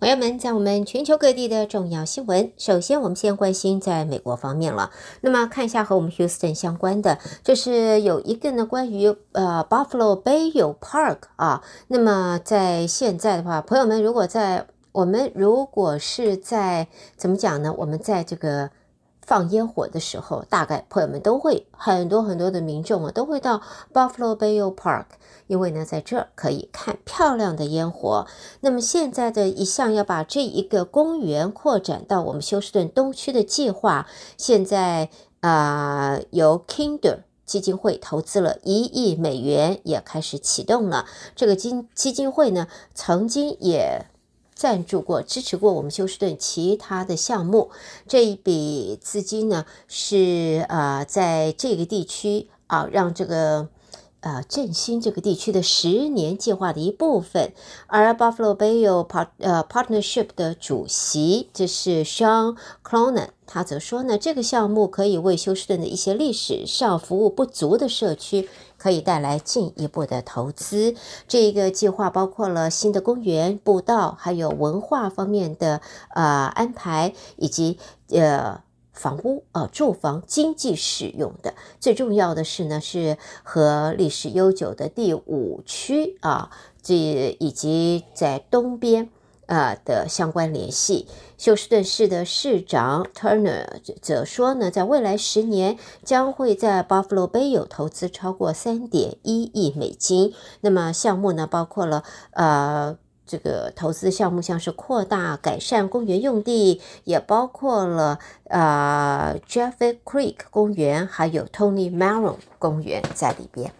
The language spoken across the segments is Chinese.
朋友们，在我们全球各地的重要新闻，首先我们先关心在美国方面了。那么看一下和我们 Houston 相关的，就是有一个呢关于呃 Buffalo Bayou Park 啊。那么在现在的话，朋友们如果在我们如果是在怎么讲呢？我们在这个。放烟火的时候，大概朋友们都会很多很多的民众啊，都会到 Buffalo Bay Park，因为呢，在这儿可以看漂亮的烟火。那么现在的一项要把这一个公园扩展到我们休斯顿东区的计划，现在啊、由 Kinder 基金会投资了一亿美元，也开始启动了。这个基基金会呢，曾经也。赞助过、支持过我们休斯顿其他的项目，这一笔资金呢是啊、在这个地区啊，让这个呃振兴这个地区的十年计划的一部分。而 Buffalo Bayou Part 呃 Partnership 的主席，这是 Sean Clonan。他则说呢，这个项目可以为休斯顿的一些历史上服务不足的社区，可以带来进一步的投资。这个计划包括了新的公园、步道，还有文化方面的呃安排，以及呃房屋呃住房经济使用的。最重要的是呢，是和历史悠久的第五区啊，这以及在东边。啊的相关联系，休斯顿市的市长 Turner 则说呢，在未来十年将会在 Buffalo Bayou 投资超过三点一亿美金。那么项目呢，包括了呃这个投资项目，像是扩大改善公园用地，也包括了呃 Jeffrey Creek 公园，还有 Tony Maron 公园在里边。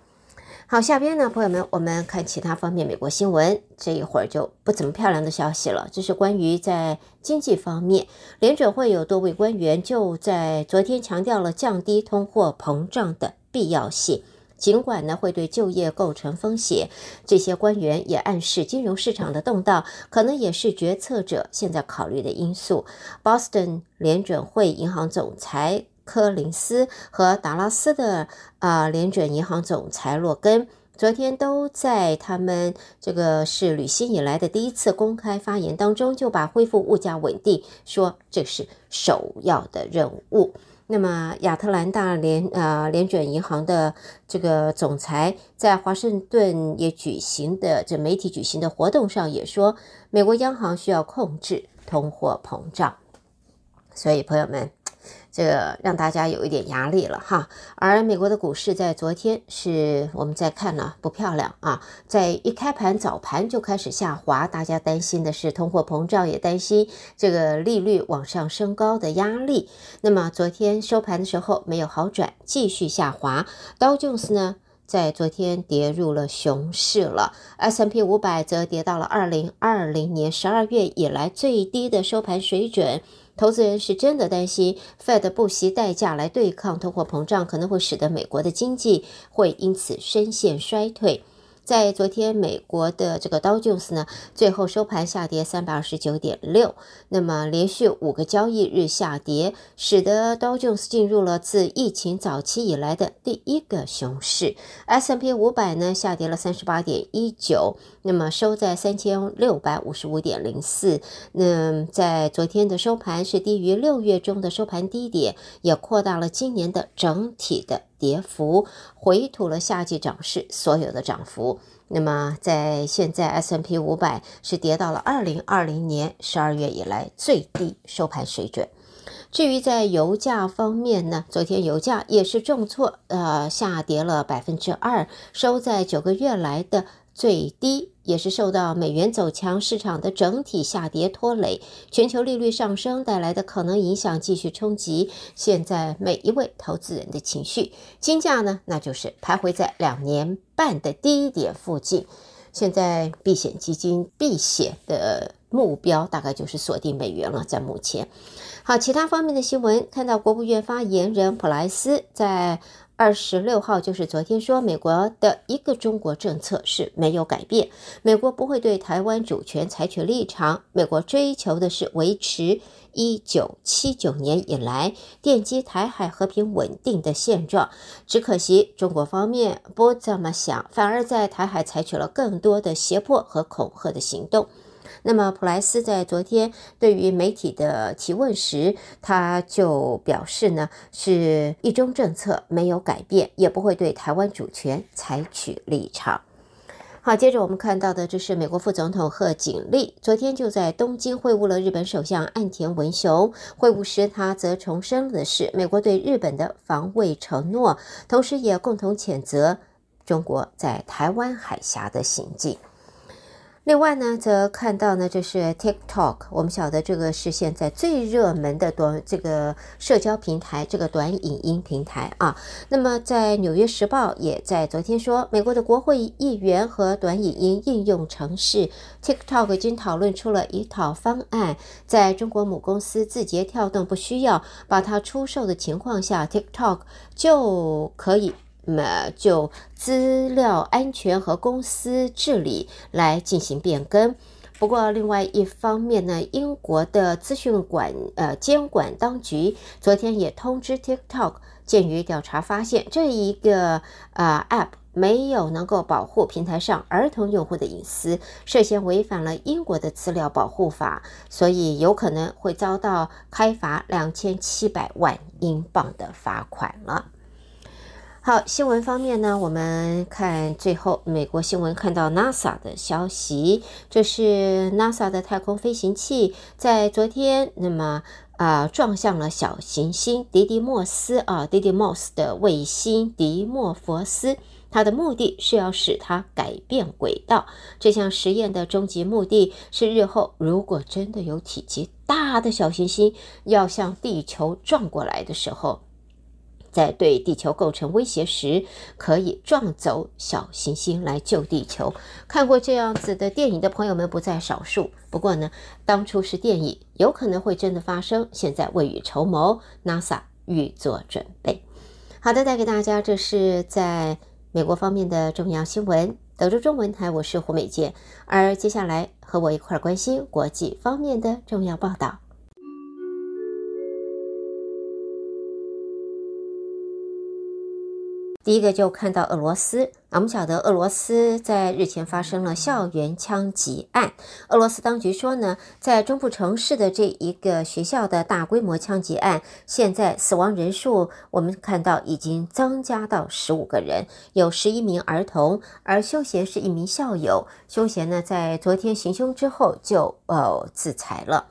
好，下边呢，朋友们，我们看其他方面美国新闻。这一会儿就不怎么漂亮的消息了，这是关于在经济方面，联准会有多位官员就在昨天强调了降低通货膨胀的必要性。尽管呢会对就业构成风险，这些官员也暗示金融市场的动荡可能也是决策者现在考虑的因素。Boston 联准会银行总裁。柯林斯和达拉斯的啊联准银行总裁洛根昨天都在他们这个是履新以来的第一次公开发言当中，就把恢复物价稳定说这是首要的任务。那么亚特兰大联呃联准银行的这个总裁在华盛顿也举行的这媒体举行的活动上也说，美国央行需要控制通货膨胀。所以朋友们。这让大家有一点压力了哈，而美国的股市在昨天是我们在看呢，不漂亮啊，在一开盘早盘就开始下滑，大家担心的是通货膨胀，也担心这个利率往上升高的压力。那么昨天收盘的时候没有好转，继续下滑。道琼斯呢，在昨天跌入了熊市了，S M P 五百则跌到了二零二零年十二月以来最低的收盘水准。投资人是真的担心，Fed 不惜代价来对抗通货膨胀，可能会使得美国的经济会因此深陷衰退。在昨天，美国的这个道琼斯呢，最后收盘下跌三百二十九点六，那么连续五个交易日下跌，使得道琼斯进入了自疫情早期以来的第一个熊市。S M P 五百呢，下跌了三十八点一九，那么收在三千六百五十五点零四。那在昨天的收盘是低于六月中的收盘低点，也扩大了今年的整体的。跌幅回吐了夏季涨势所有的涨幅，那么在现在 S&P 五百是跌到了二零二零年十二月以来最低收盘水准。至于在油价方面呢，昨天油价也是重挫，呃，下跌了百分之二，收在九个月来的最低。也是受到美元走强、市场的整体下跌拖累，全球利率上升带来的可能影响继续冲击现在每一位投资人的情绪。金价呢，那就是徘徊在两年半的低点附近。现在避险基金避险的目标大概就是锁定美元了，在目前。好，其他方面的新闻，看到国务院发言人普莱斯在。二十六号就是昨天说，美国的一个中国政策是没有改变，美国不会对台湾主权采取立场，美国追求的是维持一九七九年以来奠基台海和平稳定的现状。只可惜中国方面不这么想，反而在台海采取了更多的胁迫和恐吓的行动。那么普莱斯在昨天对于媒体的提问时，他就表示呢，是一中政策没有改变，也不会对台湾主权采取立场。好，接着我们看到的这是美国副总统贺锦丽昨天就在东京会晤了日本首相岸田文雄。会晤时，他则重申的是美国对日本的防卫承诺，同时也共同谴责中国在台湾海峡的行径。另外呢，则看到呢，就是 TikTok，我们晓得这个是现在最热门的短这个社交平台，这个短影音平台啊。那么在《纽约时报》也在昨天说，美国的国会议员和短影音应用程式 TikTok 已经讨论出了一套方案，在中国母公司字节跳动不需要把它出售的情况下，TikTok 就可以。那么就资料安全和公司治理来进行变更。不过，另外一方面呢，英国的资讯管呃监管当局昨天也通知 TikTok，鉴于调查发现这一个啊、App 没有能够保护平台上儿童用户的隐私，涉嫌违反了英国的资料保护法，所以有可能会遭到开罚两千七百万英镑的罚款了。好，新闻方面呢，我们看最后美国新闻，看到 NASA 的消息，这是 NASA 的太空飞行器在昨天，那么啊、撞向了小行星迪迪莫斯啊，迪迪莫斯的卫星迪莫佛斯，它的目的是要使它改变轨道。这项实验的终极目的是，日后如果真的有体积大的小行星要向地球撞过来的时候。在对地球构成威胁时，可以撞走小行星来救地球。看过这样子的电影的朋友们不在少数。不过呢，当初是电影，有可能会真的发生。现在未雨绸缪，NASA 预做准备。好的，带给大家这是在美国方面的重要新闻。德州中文台，我是胡美健。而接下来和我一块儿关心国际方面的重要报道。第一个就看到俄罗斯，我们晓得俄罗斯在日前发生了校园枪击案。俄罗斯当局说呢，在中部城市的这一个学校的大规模枪击案，现在死亡人数我们看到已经增加到十五个人，有十一名儿童，而凶嫌是一名校友。凶嫌呢，在昨天行凶之后就呃自裁了。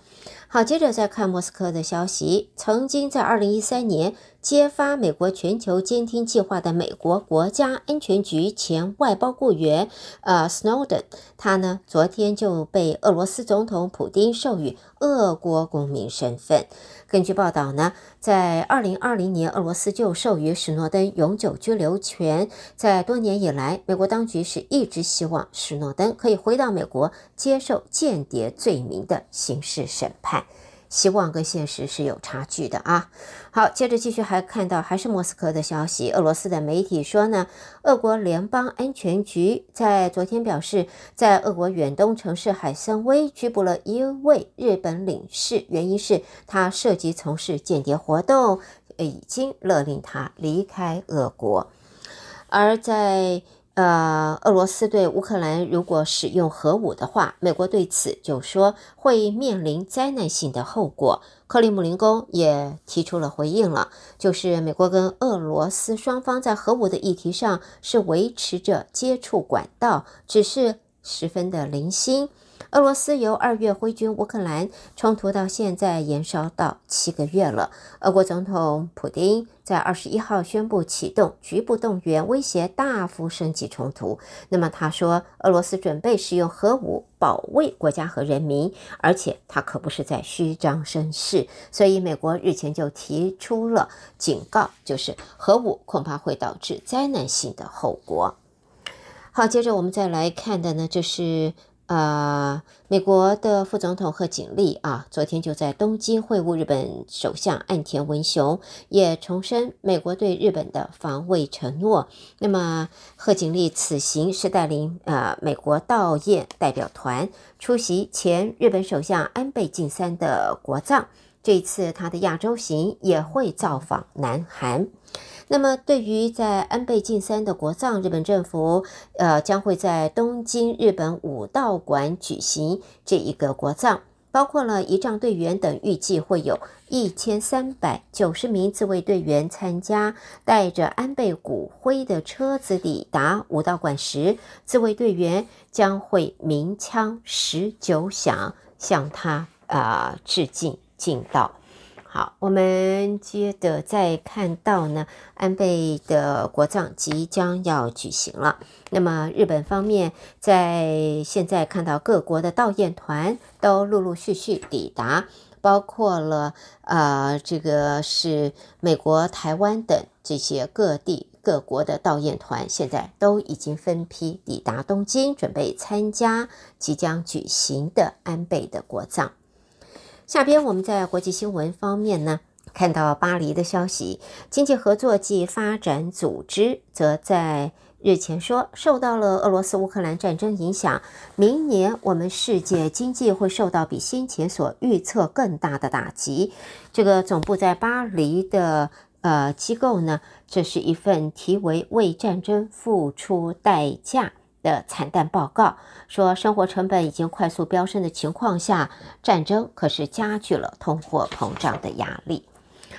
好，接着再看莫斯科的消息。曾经在二零一三年揭发美国全球监听计划的美国国家安全局前外包雇员，呃，Snowden，他呢昨天就被俄罗斯总统普丁授予俄国公民身份。根据报道呢，在二零二零年，俄罗斯就授予史诺登永久居留权。在多年以来，美国当局是一直希望史诺登可以回到美国接受间谍罪名的刑事审判。希望跟现实是有差距的啊！好，接着继续还看到还是莫斯科的消息，俄罗斯的媒体说呢，俄国联邦安全局在昨天表示，在俄国远东城市海参崴拘捕了一位日本领事，原因是他涉及从事间谍活动，已经勒令他离开俄国，而在。呃，俄罗斯对乌克兰如果使用核武的话，美国对此就说会面临灾难性的后果。克里姆林宫也提出了回应了，就是美国跟俄罗斯双方在核武的议题上是维持着接触管道，只是十分的零星。俄罗斯由二月挥军乌克兰，冲突到现在延烧到七个月了。俄国总统普丁在二十一号宣布启动局部动员，威胁大幅升级冲突。那么他说，俄罗斯准备使用核武保卫国家和人民，而且他可不是在虚张声势。所以美国日前就提出了警告，就是核武恐怕会导致灾难性的后果。好，接着我们再来看的呢，就是。呃，美国的副总统贺锦丽啊，昨天就在东京会晤日本首相岸田文雄，也重申美国对日本的防卫承诺。那么，贺锦丽此行是带领呃美国道业代表团出席前日本首相安倍晋三的国葬。这次他的亚洲行也会造访南韩。那么，对于在安倍晋三的国葬，日本政府呃将会在东京日本武道馆举行这一个国葬。包括了仪仗队员等，预计会有一千三百九十名自卫队员参加。带着安倍骨灰的车子抵达武道馆时，自卫队员将会鸣枪十九响，向他啊、呃、致敬进到。好，我们接着再看到呢，安倍的国葬即将要举行了。那么日本方面在现在看到各国的悼唁团都陆陆续续抵达，包括了呃这个是美国、台湾等这些各地各国的悼唁团，现在都已经分批抵达东京，准备参加即将举行的安倍的国葬。下边我们在国际新闻方面呢，看到巴黎的消息，经济合作暨发展组织则在日前说，受到了俄罗斯乌克兰战争影响，明年我们世界经济会受到比先前所预测更大的打击。这个总部在巴黎的呃机构呢，这是一份题为“为战争付出代价”。的惨淡报告说，生活成本已经快速飙升的情况下，战争可是加剧了通货膨胀的压力。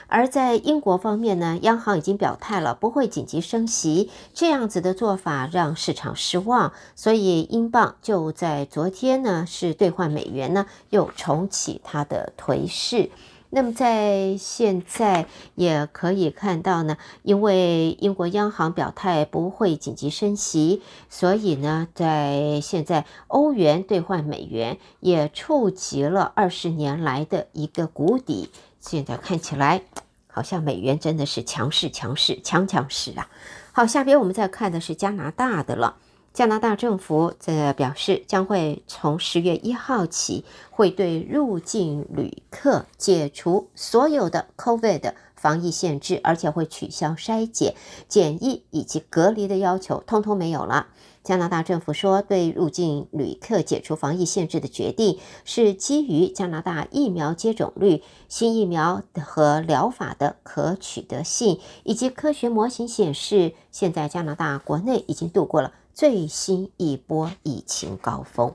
而在英国方面呢，央行已经表态了，不会紧急升息，这样子的做法让市场失望，所以英镑就在昨天呢，是兑换美元呢，又重启它的颓势。那么在现在也可以看到呢，因为英国央行表态不会紧急升息，所以呢，在现在欧元兑换美元也触及了二十年来的一个谷底。现在看起来好像美元真的是强势、强势、强强势啊！好，下边我们再看的是加拿大的了。加拿大政府则表示，将会从十月一号起，会对入境旅客解除所有的 COVID 防疫限制，而且会取消筛检、检疫以及隔离的要求，通通没有了。加拿大政府说，对入境旅客解除防疫限制的决定是基于加拿大疫苗接种率、新疫苗和疗法的可取得性，以及科学模型显示，现在加拿大国内已经度过了。最新一波疫情高峰。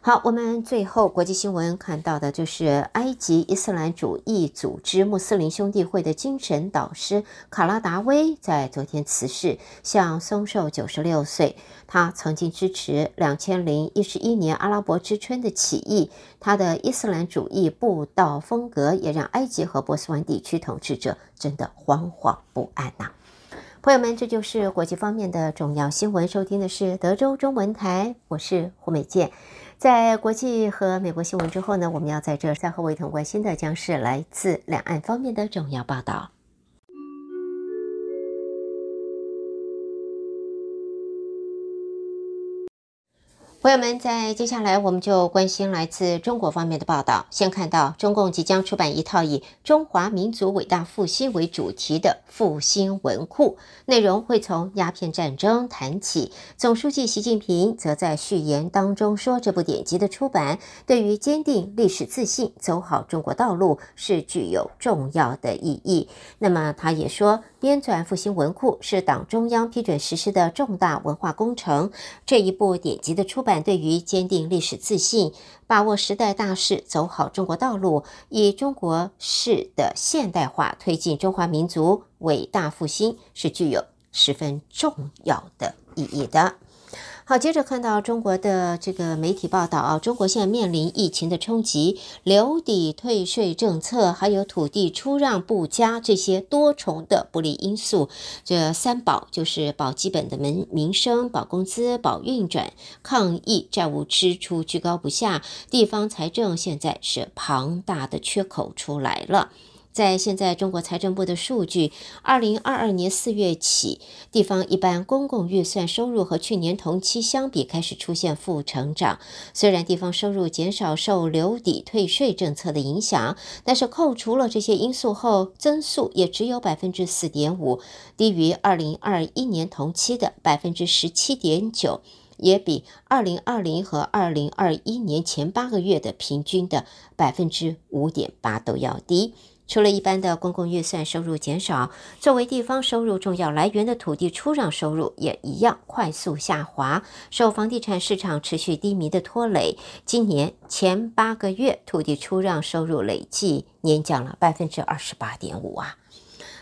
好，我们最后国际新闻看到的就是埃及伊斯兰主义组织穆斯林兄弟会的精神导师卡拉达威在昨天辞世，享寿寿九十六岁。他曾经支持两千零一十一年阿拉伯之春的起义，他的伊斯兰主义布道风格也让埃及和波斯湾地区统治者真的惶惶不安呐、朋友们，这就是国际方面的重要新闻。收听的是德州中文台，我是胡美健。在国际和美国新闻之后呢，我们要在这三和为同关心的将是来自两岸方面的重要报道。朋友们，在接下来我们就关心来自中国方面的报道。先看到中共即将出版一套以中华民族伟大复兴为主题的复兴文库，内容会从鸦片战争谈起。总书记习近平则在序言当中说，这部典籍的出版对于坚定历史自信、走好中国道路是具有重要的意义。那么，他也说，编纂复兴文库是党中央批准实施的重大文化工程。这一部典籍的出版。但对于坚定历史自信、把握时代大势、走好中国道路，以中国式的现代化推进中华民族伟大复兴，是具有十分重要的意义的。好，接着看到中国的这个媒体报道啊，中国现在面临疫情的冲击，留抵退税政策，还有土地出让不佳这些多重的不利因素。这三保就是保基本的民民生、保工资、保运转。抗疫债务支出居高不下，地方财政现在是庞大的缺口出来了。在现在中国财政部的数据，二零二二年四月起，地方一般公共预算收入和去年同期相比开始出现负成长。虽然地方收入减少受留抵退税政策的影响，但是扣除了这些因素后，增速也只有百分之四点五，低于二零二一年同期的百分之十七点九。也比二零二零和二零二一年前八个月的平均的百分之五点八都要低。除了一般的公共预算收入减少，作为地方收入重要来源的土地出让收入也一样快速下滑，受房地产市场持续低迷的拖累，今年前八个月土地出让收入累计年降了百分之二十八点五啊。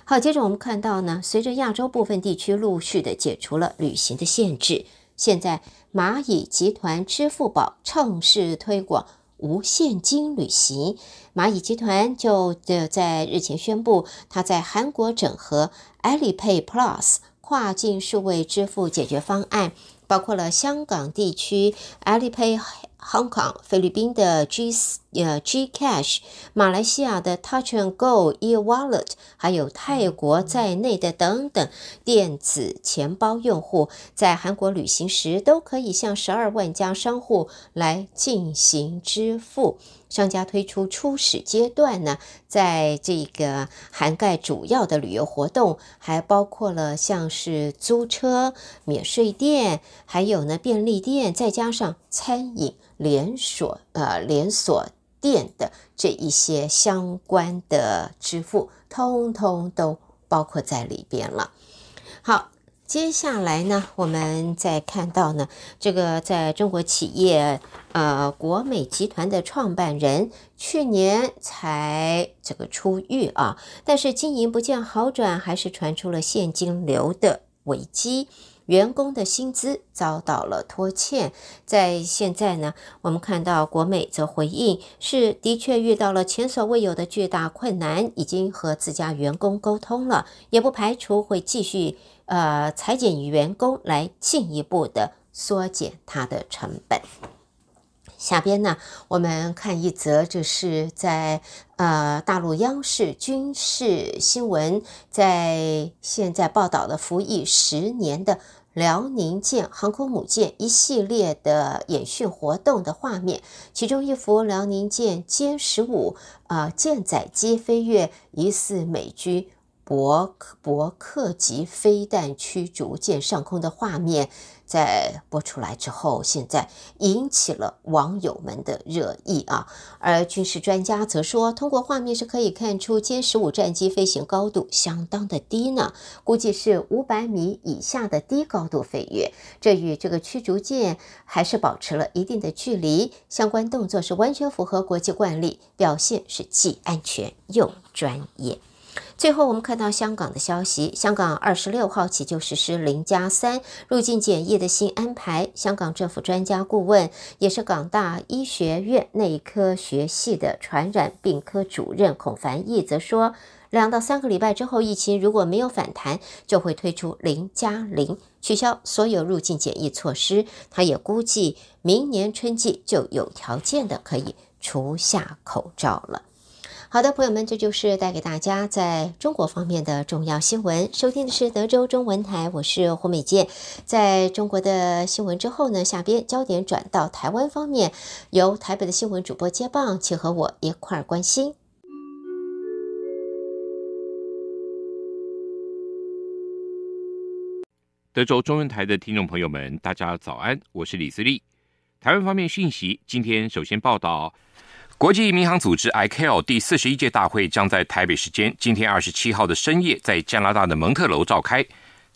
好，接着我们看到呢，随着亚洲部分地区陆续的解除了旅行的限制，现在蚂蚁集团支付宝趁势推广。无现金旅行，蚂蚁集团就在日前宣布，它在韩国整合 Alipay Plus 跨境数位支付解决方案，包括了香港地区 Alipay。Hong Kong、菲律宾的 G 呃 GCash、马来西亚的 Touch and Go eWallet，还有泰国在内的等等电子钱包用户，在韩国旅行时都可以向十二万家商户来进行支付。商家推出初始阶段呢，在这个涵盖主要的旅游活动，还包括了像是租车、免税店，还有呢便利店，再加上餐饮连锁呃连锁店的这一些相关的支付，通通都包括在里边了。好。接下来呢，我们再看到呢，这个在中国企业呃国美集团的创办人去年才这个出狱啊，但是经营不见好转，还是传出了现金流的危机。员工的薪资遭到了拖欠，在现在呢，我们看到国美则回应是的确遇到了前所未有的巨大困难，已经和自家员工沟通了，也不排除会继续呃裁减员工来进一步的缩减它的成本。下边呢，我们看一则，就是在呃大陆央视军事新闻在现在报道了服役十年的。辽宁舰航空母舰一系列的演训活动的画面，其中一幅辽宁舰歼十五啊舰载机飞越疑似美军伯伯克级飞弹驱逐舰上空的画面。在播出来之后，现在引起了网友们的热议啊。而军事专家则说，通过画面是可以看出歼十五战机飞行高度相当的低呢，估计是五百米以下的低高度飞跃，这与这个驱逐舰还是保持了一定的距离。相关动作是完全符合国际惯例，表现是既安全又专业。最后，我们看到香港的消息，香港二十六号起就实施零加三入境检疫的新安排。香港政府专家顾问，也是港大医学院内科学系的传染病科主任孔凡毅则说，两到三个礼拜之后，疫情如果没有反弹，就会推出零加零，取消所有入境检疫措施。他也估计，明年春季就有条件的可以除下口罩了。好的，朋友们，这就是带给大家在中国方面的重要新闻。收听的是德州中文台，我是胡美健。在中国的新闻之后呢，下边焦点转到台湾方面，由台北的新闻主播接棒，请和我一块儿关心。德州中文台的听众朋友们，大家早安，我是李思利。台湾方面讯息，今天首先报道。国际民航组织 ICAO 第四十一届大会将在台北时间今天二十七号的深夜，在加拿大的蒙特楼召开。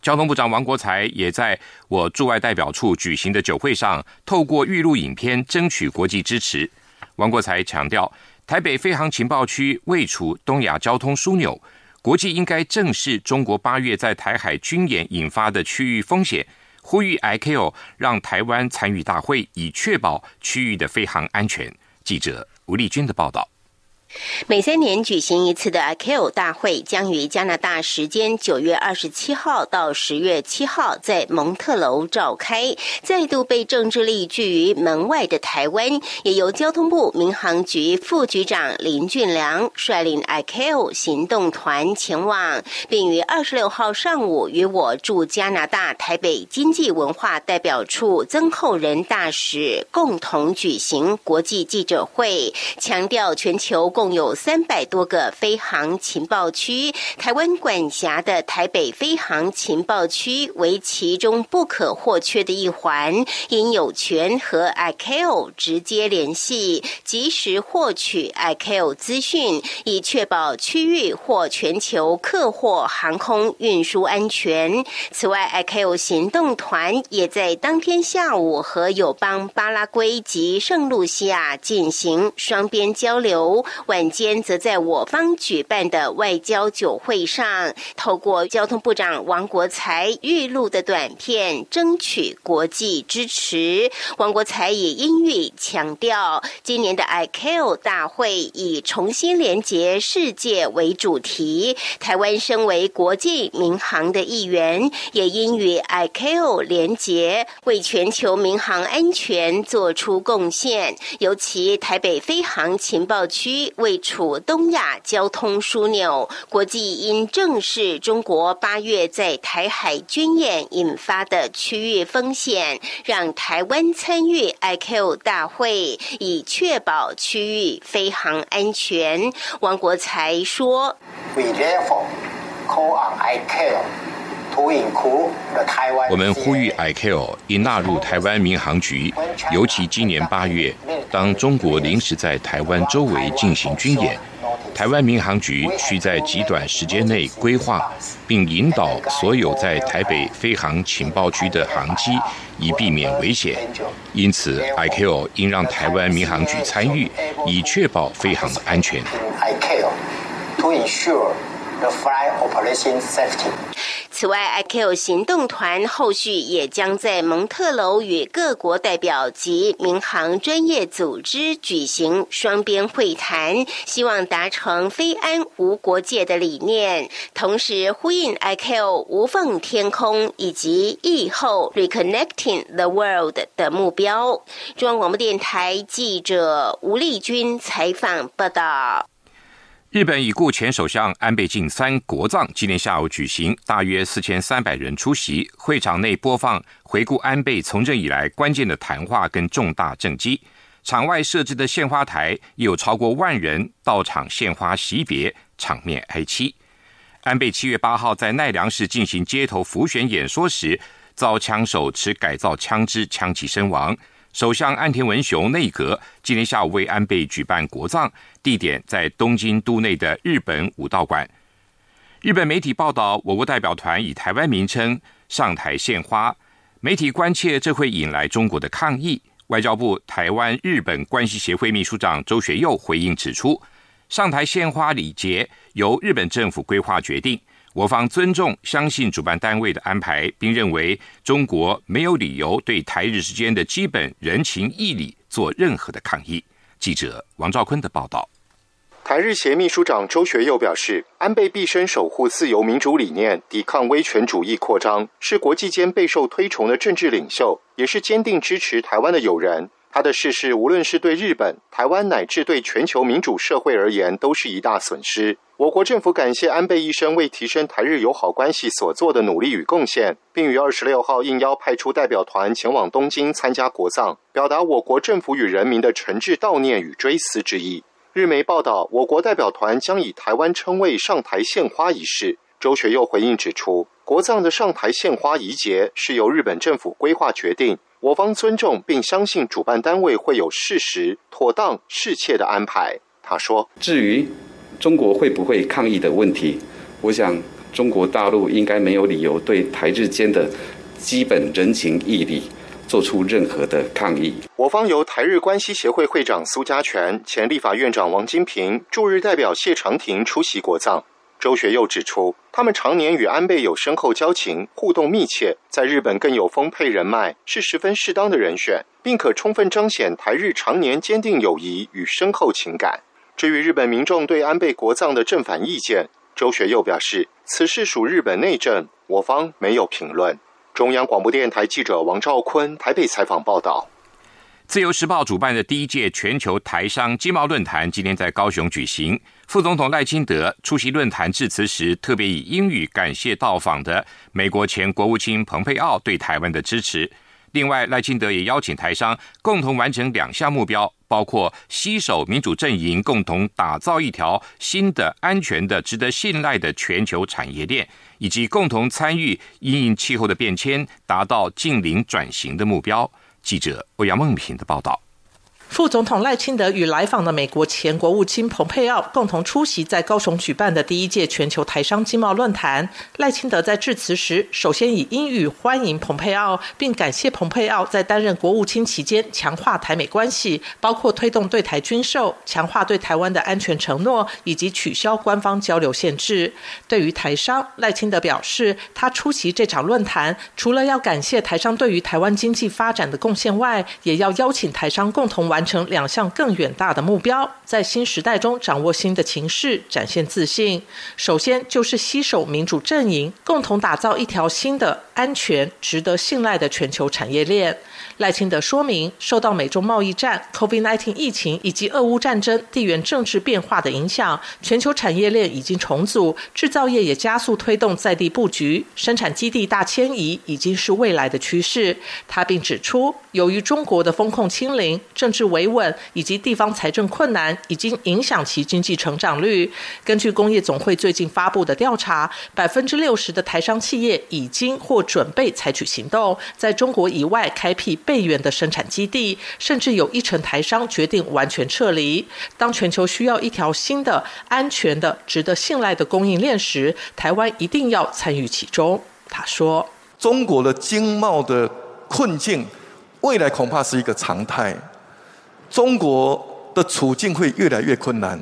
交通部长王国材也在我驻外代表处举行的酒会上，透过预录影片争取国际支持。王国材强调，台北飞航情报区位处东亚交通枢纽，国际应该正视中国八月在台海军演引发的区域风险，呼吁 ICAO 让台湾参与大会，以确保区域的飞航安全。记者。吴丽君的报道。每三年举行一次的 ICAO 大会将于加拿大时间九月二十七号到十月七号在蒙特楼召开。再度被政治力拒于门外的台湾，也由交通部民航局副局长林俊良率领 ICAO 行动团前往，并于二十六号上午与我驻加拿大台北经济文化代表处曾厚仁大使共同举行国际记者会，强调全球共共有三百多个飞航情报区，台湾管辖的台北飞航情报区为其中不可或缺的一环，应有权和 ICAO 直接联系，及时获取 ICAO 资讯，以确保区域或全球客货航空运输安全。此外，ICAO 行动团也在当天下午和友邦巴拉圭及圣露西亚进行双边交流，晚间则在我方举办的外交酒会上，透过交通部长王国材预录的短片，争取国际支持。王国材以英语强调，今年的 ICAO 大会以重新连结世界为主题，台湾身为国际民航的一员，也应与 ICAO 连结，为全球民航安全做出贡献。尤其台北飞航情报区位处东亚交通枢纽，国际因正视中国八月在台海军演引发的区域风险，让台湾参与 I Q 大会，以确保区域飞航安全。王国才说：“We therefore call on ICAO。”我们呼吁 ICAO 应纳入台湾民航局，尤其今年八月，当中国临时在台湾周围进行军演，台湾民航局需在极短时间内规划并引导所有在台北飞航情报区的航机，以避免危险。因此，ICAO 应让台湾民航局参与，以确保飞航的安全。此外，I Q 行动团后续也将在蒙特楼与各国代表及民航专业组织举行双边会谈，希望达成飞安无国界的理念，同时呼应 I Q 无缝天空以及疫后 Reconnecting the World 的目标。中央广播电台记者吴丽君采访报道。日本已故前首相安倍晋三国葬今天下午举行，大约四千三百人出席。会场内播放回顾安倍从政以来关键的谈话跟重大政绩。场外设置的献花台有超过万人到场献花惜别，场面哀戚。安倍七月八号在奈良市进行街头浮选演说时，遭枪手持改造枪支枪击身亡。首相岸田文雄内阁今天下午为安倍举办国葬，地点在东京都内的日本武道馆。日本媒体报道，我国代表团以台湾名称上台献花，媒体关切这会引来中国的抗议。外交部台湾日本关系协会秘书长周学佑回应指出，上台献花礼节由日本政府规划决定。我方尊重、相信主办单位的安排，并认为中国没有理由对台日之间的基本人情义理做任何的抗议。记者王兆坤的报道。台日协秘书长周学佑表示，安倍毕生守护自由民主理念，抵抗威权主义扩张，是国际间备受推崇的政治领袖，也是坚定支持台湾的友人。他的逝世，无论是对日本、台湾乃至对全球民主社会而言，都是一大损失。我国政府感谢安倍一生为提升台日友好关系所做的努力与贡献，并于二十六号应邀派出代表团前往东京参加国葬，表达我国政府与人民的诚挚悼念与追思之意。日媒报道，我国代表团将以台湾称谓上台献花仪式。周学又回应指出，国葬的上台献花仪节是由日本政府规划决定。我方尊重并相信主办单位会有适时、妥当、适切的安排。他说：“至于中国会不会抗议的问题，我想中国大陆应该没有理由对台日间的基本人情义理做出任何的抗议。”我方由台日关系协会会长苏家全、前立法院长王金平、驻日代表谢长廷出席国葬。周学佑指出，他们常年与安倍有深厚交情，互动密切，在日本更有丰沛人脉，是十分适当的人选，并可充分彰显台日常年坚定友谊与深厚情感。至于日本民众对安倍国葬的正反意见，周学佑表示，此事属日本内政，我方没有评论。中央广播电台记者王兆坤台北采访报道。自由时报主办的第一届全球台商经贸论坛今天在高雄举行。副总统赖清德出席论坛致辞时，特别以英语感谢到访的美国前国务卿蓬佩奥对台湾的支持。另外，赖清德也邀请台商共同完成两项目标，包括携手民主阵营，共同打造一条新的、安全的、值得信赖的全球产业链，以及共同参与因应气候的变迁，达到净零转型的目标。记者欧阳梦平的报道。副总统赖清德与来访的美国前国务卿蓬佩奥共同出席在高雄举办的第一届全球台商经贸论坛。赖清德在致辞时，首先以英语欢迎蓬佩奥，并感谢蓬佩奥在担任国务卿期间强化台美关系，包括推动对台军售、强化对台湾的安全承诺，以及取消官方交流限制。对于台商，赖清德表示，他出席这场论坛，除了要感谢台商对于台湾经济发展的贡献外，也要邀请台商共同完。成两项更远大的目标，在新时代中掌握新的情势，展现自信。首先就是携手民主阵营，共同打造一条新的、安全、值得信赖的全球产业链。赖清德说明，受到美中贸易战、COVID-19 疫情以及俄乌战争、地缘政治变化的影响，全球产业链已经重组，制造业也加速推动在地布局，生产基地大迁移已经是未来的趋势。他并指出，由于中国的风控清零、政治维稳以及地方财政困难，已经影响其经济成长率。根据工业总会最近发布的调查，百分之六十的台商企业已经或准备采取行动，在中国以外开辟备援的生产基地，甚至有一成台商决定完全撤离。当全球需要一条新的、安全的、值得信赖的供应链时，台湾一定要参与其中。他说：“中国的经贸的困境。”未来恐怕是一个常态，中国的处境会越来越困难，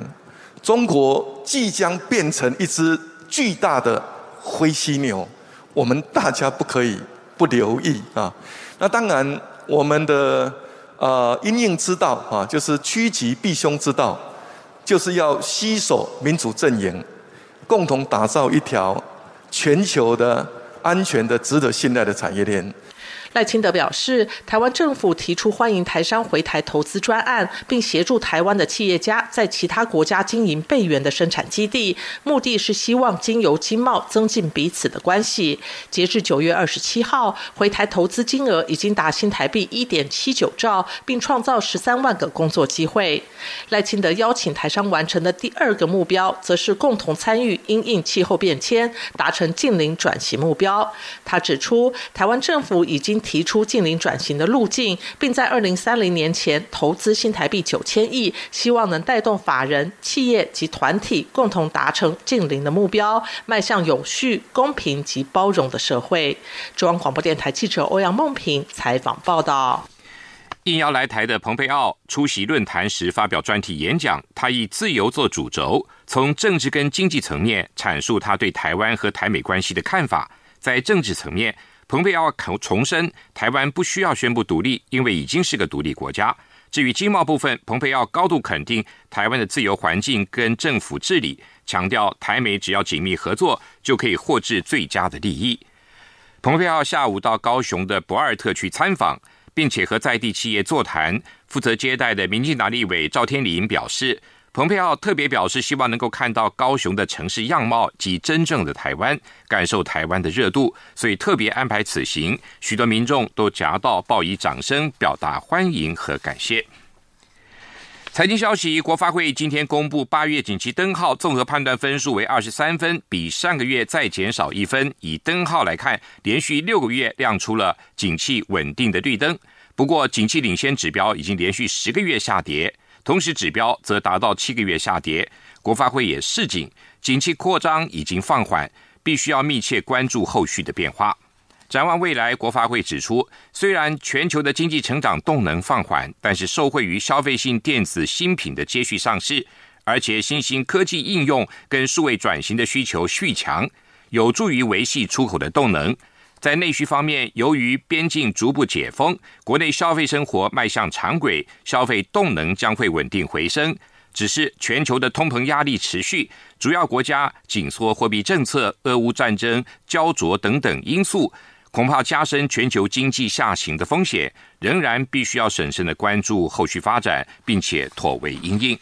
中国即将变成一只巨大的灰犀牛，我们大家不可以不留意啊。那当然，我们的呃因应之道啊，就是趋吉避凶之道，就是要携手民主阵营，共同打造一条全球的安全的、值得信赖的产业链。赖清德表示，台湾政府提出欢迎台商回台投资专案，并协助台湾的企业家在其他国家经营备援的生产基地，目的是希望经由经贸增进彼此的关系。截至九月二十七号，回台投资金额已经达新台币一点七九兆，并创造十三万个工作机会。赖清德邀请台商完成的第二个目标，则是共同参与因应气候变迁，达成净零转型目标。他指出，台湾政府已经提出净零转型的路径，并在二零三零年前投资新台币九千亿，希望能带动法人、企业及团体共同达成净零的目标，迈向永续、公平及包容的社会。中央广播电台记者欧阳梦平采访报道。应邀来台的蓬佩奥出席论坛时发表专题演讲，他以自由做主轴，从政治跟经济层面阐述他对台湾和台美关系的看法。在政治层面，蓬佩奥重申，台湾不需要宣布独立，因为已经是个独立国家。至于经贸部分，蓬佩奥高度肯定台湾的自由环境跟政府治理，强调台美只要紧密合作，就可以获致最佳的利益。蓬佩奥下午到高雄的博尔特去参访，并且和在地企业座谈。负责接待的民进党立委赵天麟表示。蓬佩奥特别表示，希望能够看到高雄的城市样貌及真正的台湾，感受台湾的热度，所以特别安排此行。许多民众都夹道报以掌声，表达欢迎和感谢。财经消息：国发会今天公布八月景气灯号综合判断分数为二十三分，比上个月再减少一分。以灯号来看，连续六个月亮出了景气稳定的绿灯。不过，景气领先指标已经连续十个月下跌。同时，指标则达到七个月下跌。国发会也示警，景气扩张已经放缓，必须要密切关注后续的变化。展望未来，国发会指出，虽然全球的经济成长动能放缓，但是受惠于消费性电子新品的接续上市，而且新兴科技应用跟数位转型的需求续强，有助于维系出口的动能。在内需方面，由于边境逐步解封，国内消费生活迈向常轨，消费动能将会稳定回升。只是全球的通膨压力持续，主要国家紧缩货币政策、俄乌战争焦灼等等因素，恐怕加深全球经济下行的风险。仍然必须要审慎的关注后续发展，并且妥为因应。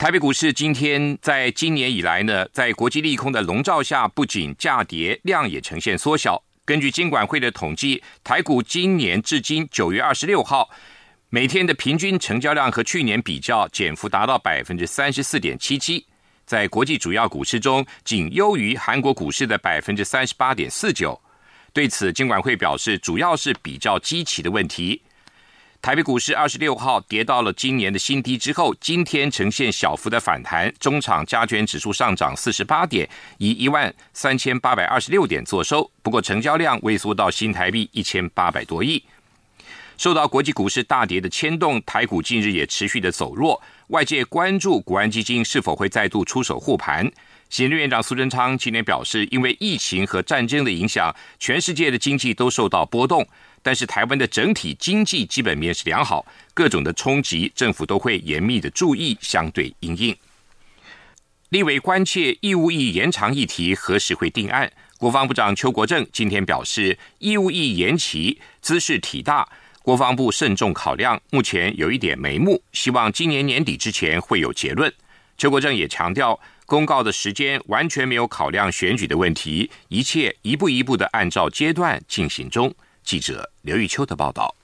台北股市今天在今年以来呢，在国际利空的笼罩下，不仅价跌，量也呈现缩小。根据金管会的统计，台股今年至今九月二十六号，每天的平均成交量和去年比较减幅达到百分之三十四点七七，在国际主要股市中仅优于韩国股市的百分之三十八点四九。对此，金管会表示，主要是比较积极的问题。台北股市二十六号跌到了今年的新低之后，今天呈现小幅的反弹，中场加权指数上涨四十八点，以一万三千八百二十六点作收。不过，成交量萎缩到新台币一千八百多亿。受到国际股市大跌的牵动，台股近日也持续的走弱，外界关注国安基金是否会再度出手护盘。行政院长苏贞昌今年表示，因为疫情和战争的影响，全世界的经济都受到波动，但是台湾的整体经济基本面是良好，各种的冲击政府都会严密的注意，相对应应。立委关切义务役延长议题何时会定案？国防部长邱国正今天表示，义务役延期姿势体大。国防部慎重考量，目前有一点眉目，希望今年年底之前会有结论。邱国正也强调，公告的时间完全没有考量选举的问题，一切一步一步的按照阶段进行中。记者刘玉秋的报道。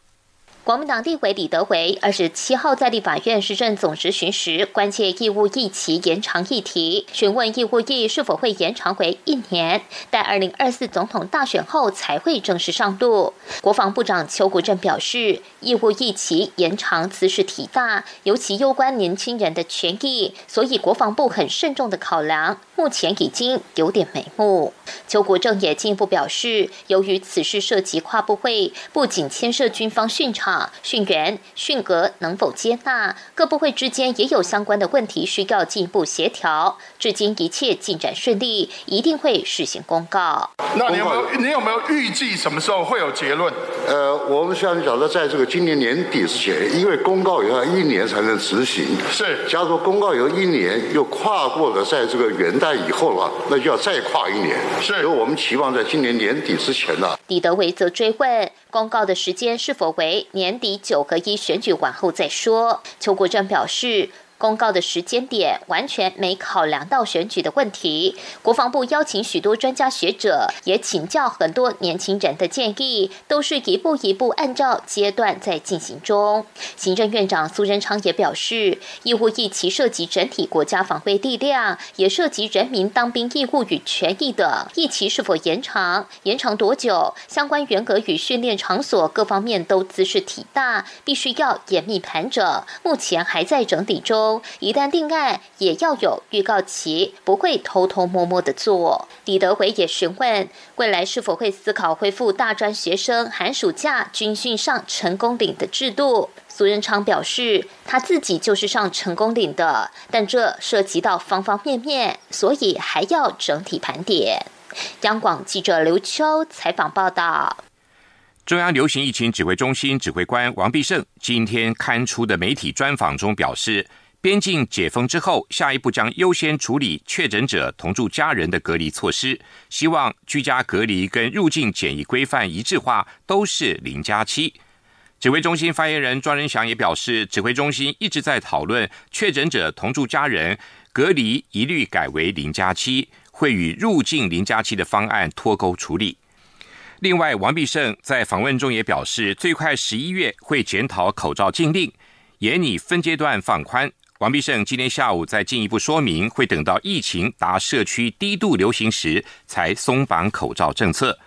国民党立委李德维二十七号在立法院市政总执行时，关切义务役期延长议题，询问义务役是否会延长为一年，待二零二四总统大选后才会正式上路。国防部长邱国正表示，义务役期延长此事体大，尤其攸关年轻人的权益，所以国防部很慎重的考量，目前已经有点眉目。邱国正也进一步表示，由于此事涉及跨部会，不仅牵涉军方训场。训员训格能否接纳？各部会之间也有相关的问题需要进一步协调。至今一切进展顺利，一定会实行公告。那你有没有你有没有预计什么时候会有结论？呃，我们想讲的，在这个今年年底之前，因为公告也要一年才能执行。是，假如公告有一年又跨过了，在这个元旦以后了，那就要再跨一年。是，所以我们期望在今年年底之前呢。李德维则追问。公告的时间是否为年底九合一选举完后再说？邱国正表示。公告的时间点完全没考量到选举的问题。国防部邀请许多专家学者，也请教很多年轻人的建议，都是一步一步按照阶段在进行中。行政院长苏贞昌也表示，义务役期涉及整体国家防卫力量，也涉及人民当兵义务与权益的役期是否延长，延长多久，相关员额与训练场所各方面都兹事体大，必须要严密盘整。目前还在整理中。一旦定案，也要有预告期，不会偷偷摸摸的做。李德维也询问，未来是否会思考恢复大专学生寒暑假军训上成功岭的制度。苏仁昌表示，他自己就是上成功岭的，但这涉及到方方面面，所以还要整体盘点。央广记者刘秋采访报道。中央流行疫情指挥中心指挥官王必胜今天刊出的媒体专访中表示。边境解封之后，下一步将优先处理确诊者同住家人的隔离措施，希望居家隔离跟入境检疫规范一致化，都是零加七。指挥中心发言人庄人祥也表示，指挥中心一直在讨论确诊者同住家人隔离一律改为零加七，会与入境零加七的方案脱钩处理。另外，王必胜在访问中也表示，最快十一月会检讨口罩禁令，也拟分阶段放宽。王必胜今天下午再进一步说明，会等到疫情达社区低度流行时才松绑口罩政策。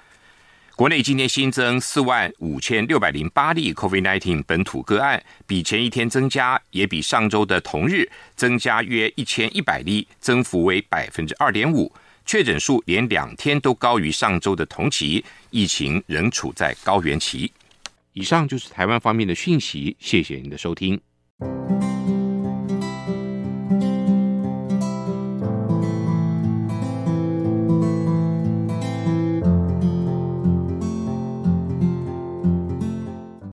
国内今天新增四万五千六百零八例 COVID-19 本土个案，比前一天增加，也比上周的同日增加约一千一百例，增幅为百分之二点五。确诊数连两天都高于上周的同期，疫情仍处在高原期。以上就是台湾方面的讯息，谢谢您的收听。